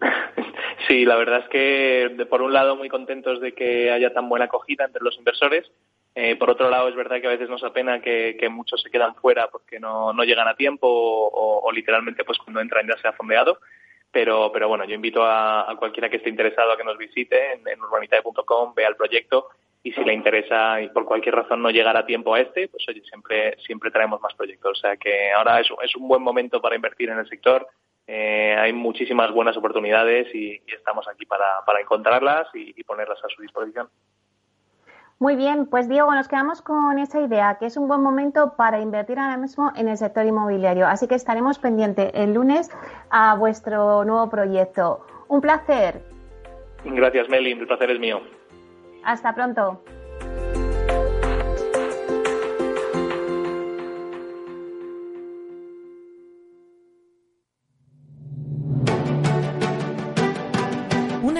[SPEAKER 11] Sí, la verdad es que por un lado muy contentos de que haya tan buena acogida entre los inversores. Eh, por otro lado, es verdad que a veces nos apena que, que muchos se quedan fuera porque no, no llegan a tiempo o, literalmente pues cuando entran ya se ha fondeado. Pero, pero bueno, yo invito a, cualquiera que esté interesado a que nos visite en, en urbanitae.com, vea el proyecto y si le interesa y por cualquier razón no llegar a tiempo a este, pues oye, siempre, siempre traemos más proyectos. O sea que ahora es, es un buen momento para invertir en el sector eh, hay muchísimas buenas oportunidades y, estamos aquí para, encontrarlas y, ponerlas a su disposición.
[SPEAKER 2] Muy bien, pues Diego, nos quedamos con esa idea, que es un buen momento para invertir ahora mismo en el sector inmobiliario. Así que estaremos pendientes el lunes a vuestro nuevo proyecto. Un placer.
[SPEAKER 11] Gracias, Meli, el placer es mío.
[SPEAKER 2] Hasta pronto.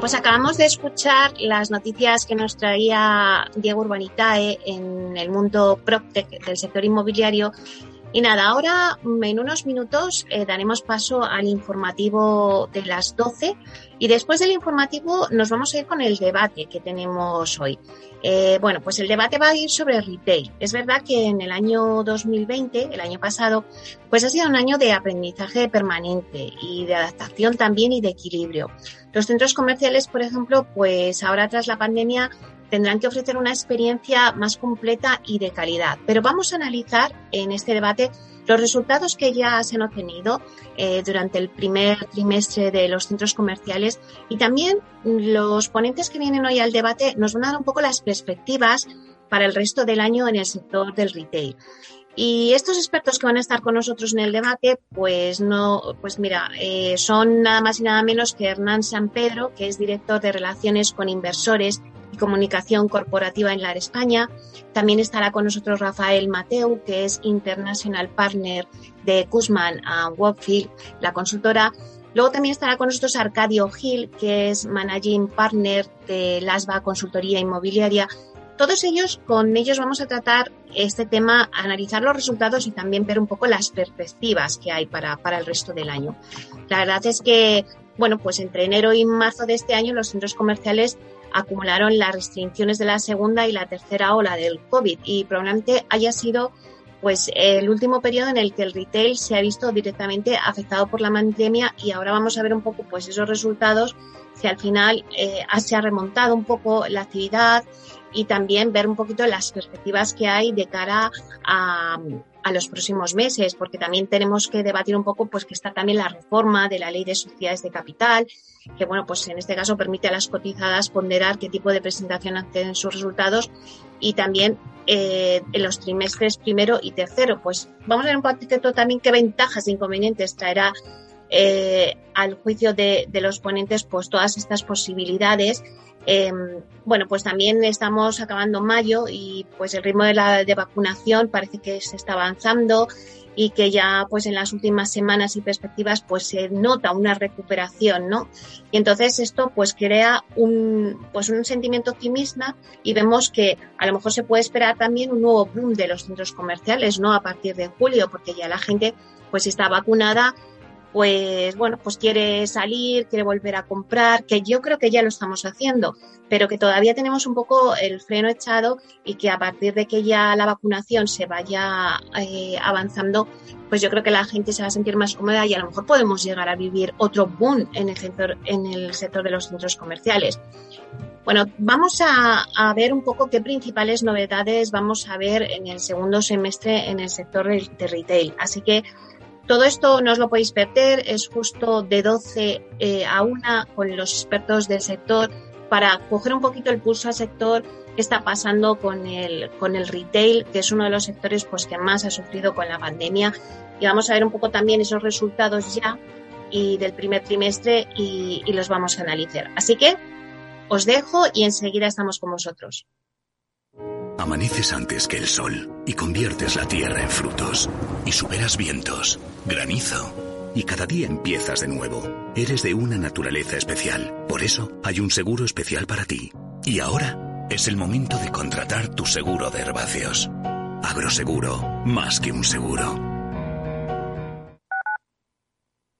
[SPEAKER 2] Pues acabamos de escuchar las noticias que nos traía Diego Urbanitae en el mundo PropTech del sector inmobiliario. Y nada, ahora en unos minutos eh, daremos paso al informativo de las 12 y después del informativo nos vamos a ir con el debate que tenemos hoy. Eh, bueno, pues el debate va a ir sobre retail. Es verdad que en el año 2020, el año pasado, pues ha sido un año de aprendizaje permanente y de adaptación también y de equilibrio. Los centros comerciales, por ejemplo, pues ahora tras la pandemia tendrán que ofrecer una experiencia más completa y de calidad. Pero vamos a analizar en este debate los resultados que ya se han obtenido eh, durante el primer trimestre de los centros comerciales y también los ponentes que vienen hoy al debate nos van a dar un poco las perspectivas para el resto del año en el sector del retail. Y estos expertos que van a estar con nosotros en el debate, pues no, pues mira, eh, son nada más y nada menos que Hernán San Pedro, que es director de Relaciones con Inversores Comunicación Corporativa en la España. También estará con nosotros Rafael Mateu, que es International Partner de Kuzman a la consultora. Luego también estará con nosotros Arcadio Gil, que es Managing Partner de Lasba Consultoría Inmobiliaria todos ellos, con ellos vamos a tratar este tema, analizar los resultados y también ver un poco las perspectivas que hay para, para el resto del año. La verdad es que, bueno, pues entre enero y marzo de este año los centros comerciales acumularon las restricciones de la segunda y la tercera ola del COVID y probablemente haya sido pues el último periodo en el que el retail se ha visto directamente afectado por la pandemia y ahora vamos a ver un poco pues esos resultados si al final eh, se ha remontado un poco la actividad y también ver un poquito las perspectivas que hay de cara a, a los próximos meses, porque también tenemos que debatir un poco, pues que está también la reforma de la ley de sociedades de capital, que bueno, pues en este caso permite a las cotizadas ponderar qué tipo de presentación hacen sus resultados y también eh, en los trimestres primero y tercero. Pues vamos a ver un poquito también qué ventajas e inconvenientes traerá eh, al juicio de, de los ponentes pues todas estas posibilidades Em, bueno, pues también estamos acabando mayo y pues el ritmo de la de vacunación parece que se está avanzando y que ya pues en las últimas semanas y perspectivas pues se nota una recuperación, ¿no? Y entonces esto pues crea un pues un sentimiento optimista y vemos que a lo mejor se puede esperar también un nuevo boom de los centros comerciales, ¿no? A partir de julio, porque ya la gente pues está vacunada pues bueno, pues quiere salir, quiere volver a comprar, que yo creo que ya lo estamos haciendo, pero que todavía tenemos un poco el freno echado y que a partir de que ya la vacunación se vaya eh, avanzando, pues yo creo que la gente se va a sentir más cómoda y a lo mejor podemos llegar a vivir otro boom en el sector, en el sector de los centros comerciales. Bueno, vamos a, ver un poco qué principales novedades vamos a ver en el segundo semestre en el sector de retail. Así que todo esto no os lo podéis perder, es justo de 12 eh, a 1 con los expertos del sector para coger un poquito el pulso al sector, qué está pasando con el, con el retail, que es uno de los sectores pues, que más ha sufrido con la pandemia. Y vamos a ver un poco también esos resultados ya y del primer trimestre y, y los vamos a analizar. Así que os dejo y enseguida estamos con vosotros.
[SPEAKER 12] Amaneces antes que el sol y conviertes la tierra en frutos. Y superas vientos, granizo. Y cada día empiezas de nuevo. Eres de una naturaleza especial. Por eso hay un seguro especial para ti. Y ahora es el momento de contratar tu seguro de herbáceos. Agroseguro, más que un seguro.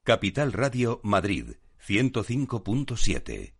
[SPEAKER 1] Capital Radio Madrid, 105.7.